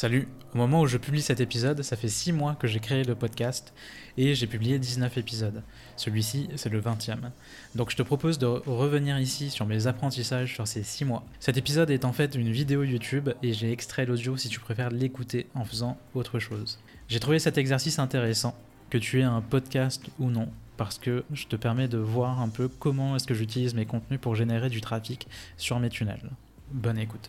Salut, au moment où je publie cet épisode, ça fait 6 mois que j'ai créé le podcast et j'ai publié 19 épisodes. Celui-ci, c'est le 20e. Donc je te propose de revenir ici sur mes apprentissages sur ces 6 mois. Cet épisode est en fait une vidéo YouTube et j'ai extrait l'audio si tu préfères l'écouter en faisant autre chose. J'ai trouvé cet exercice intéressant, que tu aies un podcast ou non, parce que je te permets de voir un peu comment est-ce que j'utilise mes contenus pour générer du trafic sur mes tunnels. Bonne écoute.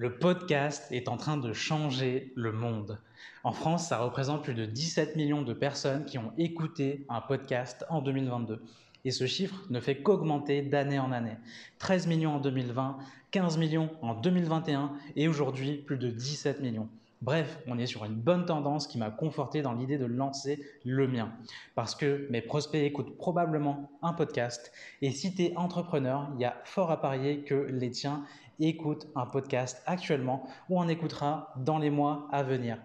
Le podcast est en train de changer le monde. En France, ça représente plus de 17 millions de personnes qui ont écouté un podcast en 2022. Et ce chiffre ne fait qu'augmenter d'année en année. 13 millions en 2020, 15 millions en 2021 et aujourd'hui plus de 17 millions. Bref, on est sur une bonne tendance qui m'a conforté dans l'idée de lancer le mien. Parce que mes prospects écoutent probablement un podcast. Et si tu entrepreneur, il y a fort à parier que les tiens écoute un podcast actuellement ou en écoutera dans les mois à venir.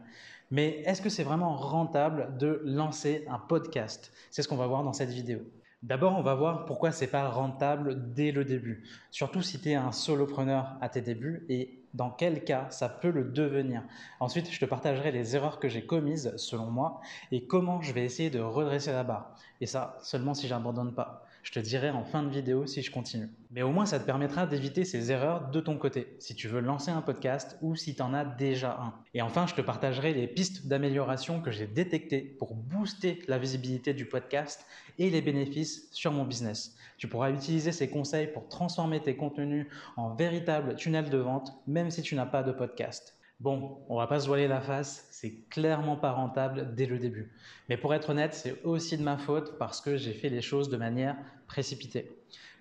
Mais est-ce que c'est vraiment rentable de lancer un podcast? C'est ce qu'on va voir dans cette vidéo. D'abord, on va voir pourquoi c'est pas rentable dès le début. Surtout si tu es un solopreneur à tes débuts et dans quel cas ça peut le devenir. Ensuite, je te partagerai les erreurs que j'ai commises selon moi et comment je vais essayer de redresser la barre. Et ça, seulement si j'abandonne pas. Je te dirai en fin de vidéo si je continue. Mais au moins, ça te permettra d'éviter ces erreurs de ton côté, si tu veux lancer un podcast ou si tu en as déjà un. Et enfin, je te partagerai les pistes d'amélioration que j'ai détectées pour booster la visibilité du podcast et les bénéfices sur mon business. Tu pourras utiliser ces conseils pour transformer tes contenus en véritable tunnel de vente, même si tu n'as pas de podcast. Bon, on va pas se voiler la face, c'est clairement pas rentable dès le début. Mais pour être honnête, c'est aussi de ma faute parce que j'ai fait les choses de manière précipitée.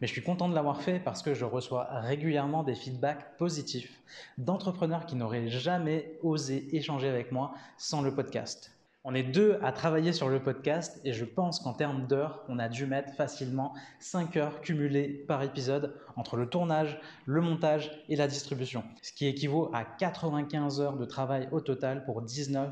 Mais je suis content de l'avoir fait parce que je reçois régulièrement des feedbacks positifs d'entrepreneurs qui n'auraient jamais osé échanger avec moi sans le podcast. On est deux à travailler sur le podcast et je pense qu'en termes d'heures, on a dû mettre facilement 5 heures cumulées par épisode entre le tournage, le montage et la distribution, ce qui équivaut à 95 heures de travail au total pour 19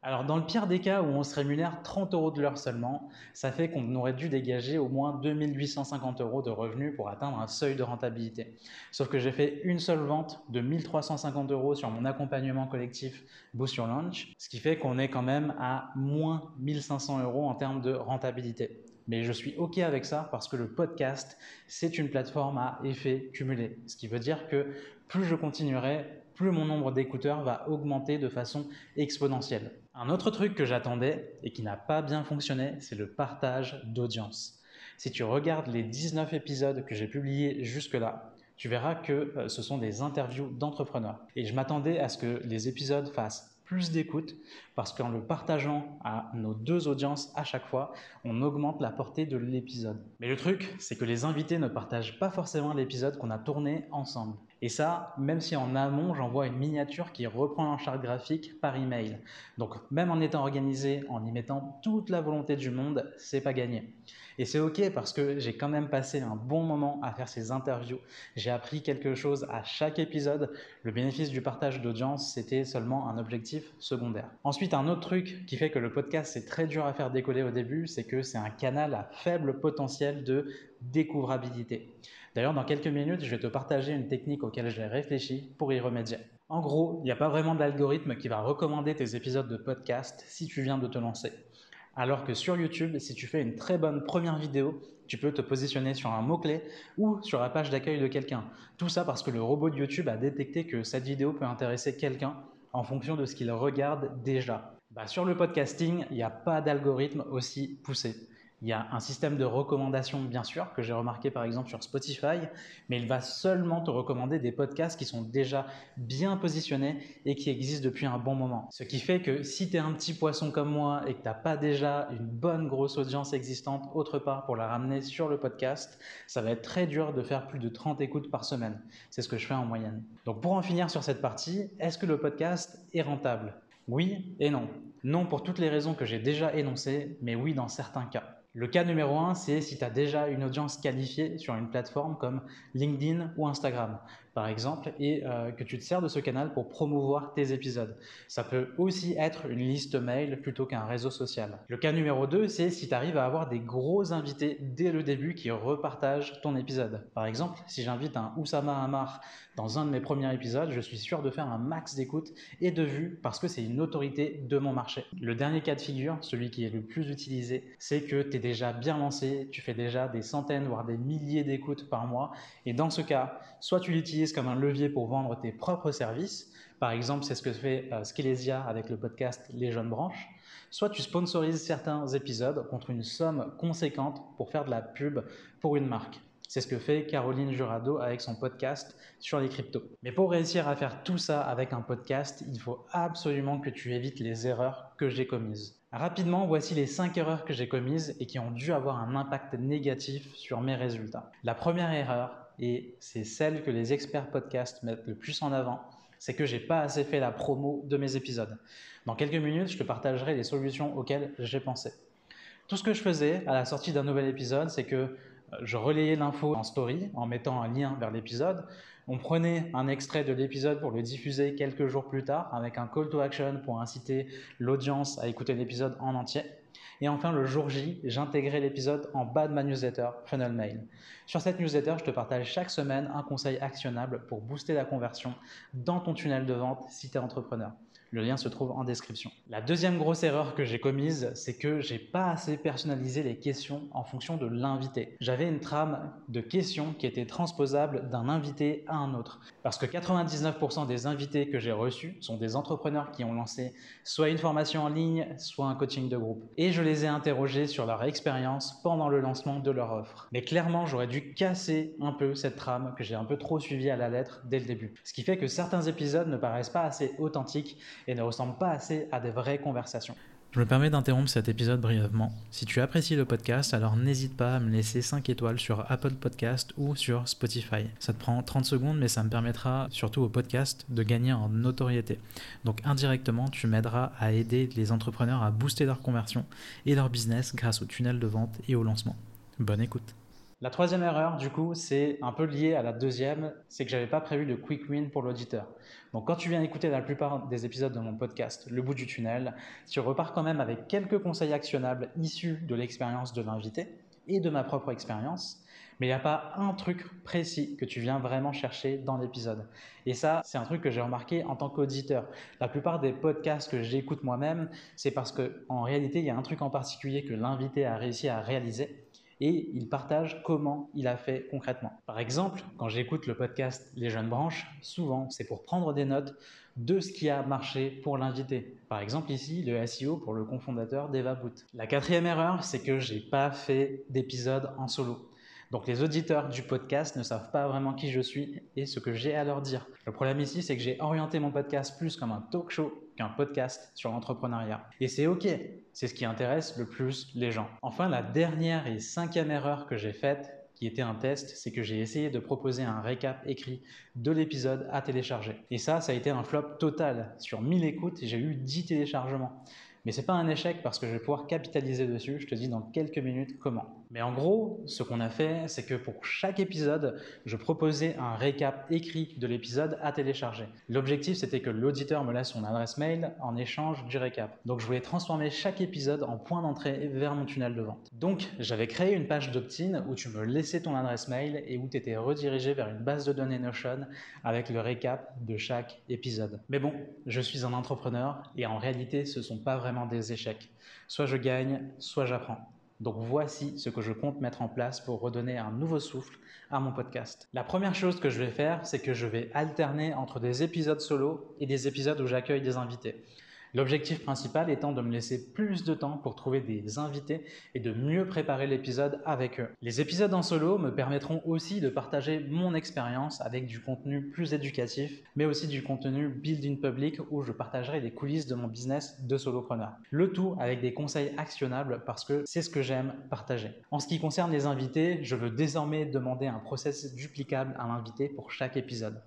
Alors dans le pire des cas où on se rémunère 30 euros de l'heure seulement, ça fait qu'on aurait dû dégager au moins 2850 euros de revenus pour atteindre un seuil de rentabilité. Sauf que j'ai fait une seule vente de 1350 euros sur mon accompagnement collectif Boost Your Launch, ce qui fait qu'on est quand même à moins 1500 euros en termes de rentabilité. Mais je suis OK avec ça parce que le podcast, c'est une plateforme à effet cumulé. Ce qui veut dire que plus je continuerai, plus mon nombre d'écouteurs va augmenter de façon exponentielle. Un autre truc que j'attendais et qui n'a pas bien fonctionné, c'est le partage d'audience. Si tu regardes les 19 épisodes que j'ai publiés jusque-là, tu verras que euh, ce sont des interviews d'entrepreneurs. Et je m'attendais à ce que les épisodes fassent plus d'écoute parce qu'en le partageant à nos deux audiences à chaque fois, on augmente la portée de l'épisode. Mais le truc, c'est que les invités ne partagent pas forcément l'épisode qu'on a tourné ensemble. Et ça, même si en amont, j'envoie une miniature qui reprend un charte graphique par email. Donc, même en étant organisé, en y mettant toute la volonté du monde, c'est pas gagné. Et c'est ok parce que j'ai quand même passé un bon moment à faire ces interviews. J'ai appris quelque chose à chaque épisode. Le bénéfice du partage d'audience, c'était seulement un objectif secondaire. Ensuite, un autre truc qui fait que le podcast c'est très dur à faire décoller au début, c'est que c'est un canal à faible potentiel de découvrabilité. D'ailleurs, dans quelques minutes, je vais te partager une technique auquel j'ai réfléchi pour y remédier. En gros, il n'y a pas vraiment d'algorithme qui va recommander tes épisodes de podcast si tu viens de te lancer. Alors que sur YouTube, si tu fais une très bonne première vidéo, tu peux te positionner sur un mot-clé ou sur la page d'accueil de quelqu'un. Tout ça parce que le robot de YouTube a détecté que cette vidéo peut intéresser quelqu'un en fonction de ce qu'il regarde déjà. Bah, sur le podcasting, il n'y a pas d'algorithme aussi poussé. Il y a un système de recommandation, bien sûr, que j'ai remarqué par exemple sur Spotify, mais il va seulement te recommander des podcasts qui sont déjà bien positionnés et qui existent depuis un bon moment. Ce qui fait que si tu es un petit poisson comme moi et que tu n'as pas déjà une bonne grosse audience existante autre part pour la ramener sur le podcast, ça va être très dur de faire plus de 30 écoutes par semaine. C'est ce que je fais en moyenne. Donc pour en finir sur cette partie, est-ce que le podcast est rentable? Oui et non. Non pour toutes les raisons que j'ai déjà énoncées, mais oui dans certains cas. Le cas numéro un, c'est si tu as déjà une audience qualifiée sur une plateforme comme LinkedIn ou Instagram par exemple, et euh, que tu te sers de ce canal pour promouvoir tes épisodes. Ça peut aussi être une liste mail plutôt qu'un réseau social. Le cas numéro 2, c'est si tu arrives à avoir des gros invités dès le début qui repartagent ton épisode. Par exemple, si j'invite un Oussama Amar dans un de mes premiers épisodes, je suis sûr de faire un max d'écoute et de vues parce que c'est une autorité de mon marché. Le dernier cas de figure, celui qui est le plus utilisé, c'est que tu es déjà bien lancé, tu fais déjà des centaines, voire des milliers d'écoutes par mois, et dans ce cas, soit tu l'utilises comme un levier pour vendre tes propres services. Par exemple, c'est ce que fait euh, avec le podcast Les Jeunes Branches. Soit tu sponsorises certains épisodes contre une somme conséquente pour faire de la pub pour une marque. C'est ce que fait Caroline Jurado avec son podcast sur les cryptos. Mais pour réussir à faire tout ça avec un podcast, il faut absolument que tu évites les erreurs que j'ai commises. Rapidement, voici les 5 erreurs que j'ai commises et qui ont dû avoir un impact négatif sur mes résultats. La première erreur, et c'est celle que les experts podcast mettent le plus en avant, c'est que j'ai pas assez fait la promo de mes épisodes. Dans quelques minutes, je te partagerai les solutions auxquelles j'ai pensé. Tout ce que je faisais à la sortie d'un nouvel épisode, c'est que je relayais l'info en story en mettant un lien vers l'épisode. On prenait un extrait de l'épisode pour le diffuser quelques jours plus tard avec un call to action pour inciter l'audience à écouter l'épisode en entier. Et enfin, le jour J, j'intégrais l'épisode en bas de ma newsletter Funnel Mail. Sur cette newsletter, je te partage chaque semaine un conseil actionnable pour booster la conversion dans ton tunnel de vente si tu es entrepreneur. Le lien se trouve en description. La deuxième grosse erreur que j'ai commise, c'est que j'ai pas assez personnalisé les questions en fonction de l'invité. J'avais une trame de questions qui était transposable d'un invité à un autre. Parce que 99% des invités que j'ai reçus sont des entrepreneurs qui ont lancé soit une formation en ligne, soit un coaching de groupe. Et je les ai interrogés sur leur expérience pendant le lancement de leur offre. Mais clairement, j'aurais dû casser un peu cette trame que j'ai un peu trop suivie à la lettre dès le début. Ce qui fait que certains épisodes ne paraissent pas assez authentiques et ne ressemblent pas assez à des vraies conversations. Je me permets d'interrompre cet épisode brièvement. Si tu apprécies le podcast, alors n'hésite pas à me laisser 5 étoiles sur Apple Podcast ou sur Spotify. Ça te prend 30 secondes, mais ça me permettra, surtout au podcast, de gagner en notoriété. Donc indirectement, tu m'aideras à aider les entrepreneurs à booster leur conversion et leur business grâce au tunnel de vente et au lancement. Bonne écoute. La troisième erreur, du coup, c'est un peu lié à la deuxième, c'est que j'avais pas prévu de quick win pour l'auditeur. Donc quand tu viens écouter la plupart des épisodes de mon podcast, Le bout du tunnel, tu repars quand même avec quelques conseils actionnables issus de l'expérience de l'invité et de ma propre expérience, mais il n'y a pas un truc précis que tu viens vraiment chercher dans l'épisode. Et ça, c'est un truc que j'ai remarqué en tant qu'auditeur. La plupart des podcasts que j'écoute moi-même, c'est parce qu'en réalité, il y a un truc en particulier que l'invité a réussi à réaliser et il partage comment il a fait concrètement. Par exemple, quand j'écoute le podcast Les Jeunes Branches, souvent c'est pour prendre des notes de ce qui a marché pour l'invité. Par exemple ici, le SEO pour le cofondateur d'Eva Boot. La quatrième erreur, c'est que j'ai pas fait d'épisode en solo. Donc les auditeurs du podcast ne savent pas vraiment qui je suis et ce que j'ai à leur dire. Le problème ici, c'est que j'ai orienté mon podcast plus comme un talk show qu'un podcast sur l'entrepreneuriat. Et c'est OK, c'est ce qui intéresse le plus les gens. Enfin, la dernière et cinquième erreur que j'ai faite, qui était un test, c'est que j'ai essayé de proposer un récap écrit de l'épisode à télécharger. Et ça, ça a été un flop total. Sur 1000 écoutes, j'ai eu 10 téléchargements. Mais c'est pas un échec parce que je vais pouvoir capitaliser dessus. Je te dis dans quelques minutes comment. Mais en gros, ce qu'on a fait, c'est que pour chaque épisode, je proposais un récap écrit de l'épisode à télécharger. L'objectif, c'était que l'auditeur me laisse son adresse mail en échange du récap. Donc, je voulais transformer chaque épisode en point d'entrée vers mon tunnel de vente. Donc, j'avais créé une page d'opt-in où tu me laissais ton adresse mail et où tu étais redirigé vers une base de données Notion avec le récap de chaque épisode. Mais bon, je suis un entrepreneur et en réalité, ce sont pas vraiment des échecs. Soit je gagne, soit j'apprends. Donc voici ce que je compte mettre en place pour redonner un nouveau souffle à mon podcast. La première chose que je vais faire, c'est que je vais alterner entre des épisodes solo et des épisodes où j'accueille des invités. L'objectif principal étant de me laisser plus de temps pour trouver des invités et de mieux préparer l'épisode avec eux. Les épisodes en solo me permettront aussi de partager mon expérience avec du contenu plus éducatif, mais aussi du contenu building public où je partagerai les coulisses de mon business de solopreneur. Le tout avec des conseils actionnables parce que c'est ce que j'aime partager. En ce qui concerne les invités, je veux désormais demander un process duplicable à l'invité pour chaque épisode.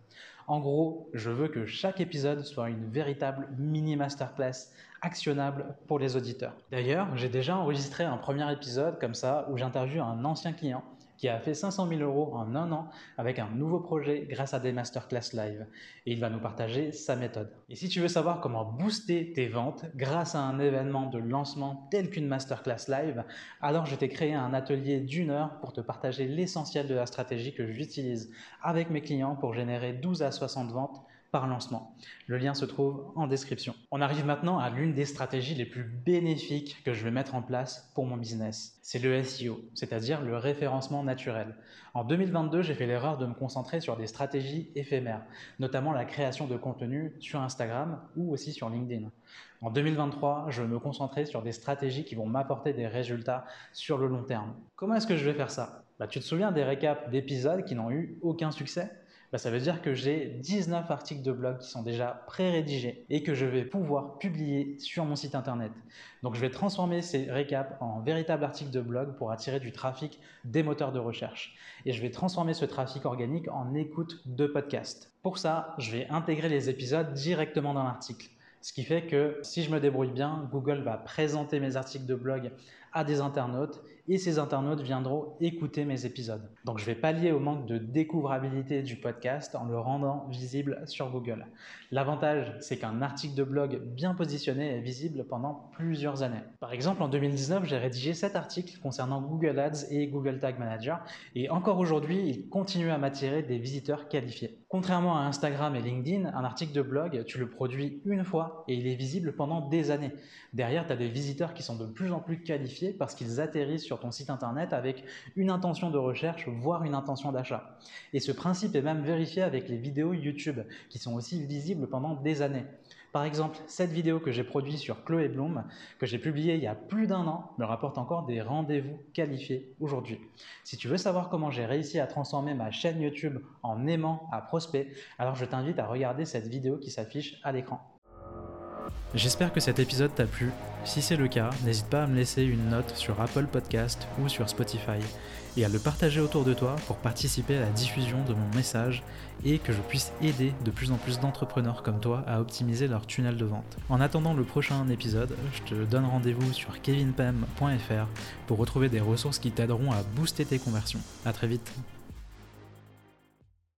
En gros, je veux que chaque épisode soit une véritable mini masterclass actionnable pour les auditeurs. D'ailleurs, j'ai déjà enregistré un premier épisode comme ça où j'interviewe un ancien client qui a fait 500 000 euros en un an avec un nouveau projet grâce à des masterclass live. Et il va nous partager sa méthode. Et si tu veux savoir comment booster tes ventes grâce à un événement de lancement tel qu'une masterclass live, alors je t'ai créé un atelier d'une heure pour te partager l'essentiel de la stratégie que j'utilise avec mes clients pour générer 12 à 60 ventes par lancement. Le lien se trouve en description. On arrive maintenant à l'une des stratégies les plus bénéfiques que je vais mettre en place pour mon business. C'est le SEO, c'est-à-dire le référencement naturel. En 2022, j'ai fait l'erreur de me concentrer sur des stratégies éphémères, notamment la création de contenu sur Instagram ou aussi sur LinkedIn. En 2023, je vais me concentrer sur des stratégies qui vont m'apporter des résultats sur le long terme. Comment est-ce que je vais faire ça? Bah, Tu te souviens des récaps d'épisodes qui n'ont eu aucun succès? Bah, ça veut dire que j'ai 19 articles de blog qui sont déjà pré-rédigés et que je vais pouvoir publier sur mon site internet. Donc je vais transformer ces récaps en véritables articles de blog pour attirer du trafic des moteurs de recherche. Et je vais transformer ce trafic organique en écoute de podcast. Pour ça, je vais intégrer les épisodes directement dans l'article. Ce qui fait que si je me débrouille bien, Google va présenter mes articles de blog à des internautes et ces internautes viendront écouter mes épisodes. Donc je vais pallier au manque de découvrabilité du podcast en le rendant visible sur Google. L'avantage, c'est qu'un article de blog bien positionné est visible pendant plusieurs années. Par exemple, en 2019, j'ai rédigé 7 articles concernant Google Ads et Google Tag Manager et encore aujourd'hui, ils continuent à m'attirer des visiteurs qualifiés. Contrairement à Instagram et LinkedIn, un article de blog, tu le produis une fois et il est visible pendant des années. Derrière, tu as des visiteurs qui sont de plus en plus qualifiés parce qu'ils atterrissent sur ton site internet avec une intention de recherche, voire une intention d'achat. Et ce principe est même vérifié avec les vidéos YouTube, qui sont aussi visibles pendant des années. Par exemple, cette vidéo que j'ai produite sur Chloé Bloom, que j'ai publiée il y a plus d'un an, me rapporte encore des rendez-vous qualifiés aujourd'hui. Si tu veux savoir comment j'ai réussi à transformer ma chaîne YouTube en aimant à prospect, alors je t'invite à regarder cette vidéo qui s'affiche à l'écran. J'espère que cet épisode t'a plu. Si c'est le cas, n'hésite pas à me laisser une note sur Apple Podcast ou sur Spotify et à le partager autour de toi pour participer à la diffusion de mon message et que je puisse aider de plus en plus d'entrepreneurs comme toi à optimiser leur tunnel de vente. En attendant le prochain épisode, je te donne rendez-vous sur kevinpem.fr pour retrouver des ressources qui t'aideront à booster tes conversions. A très vite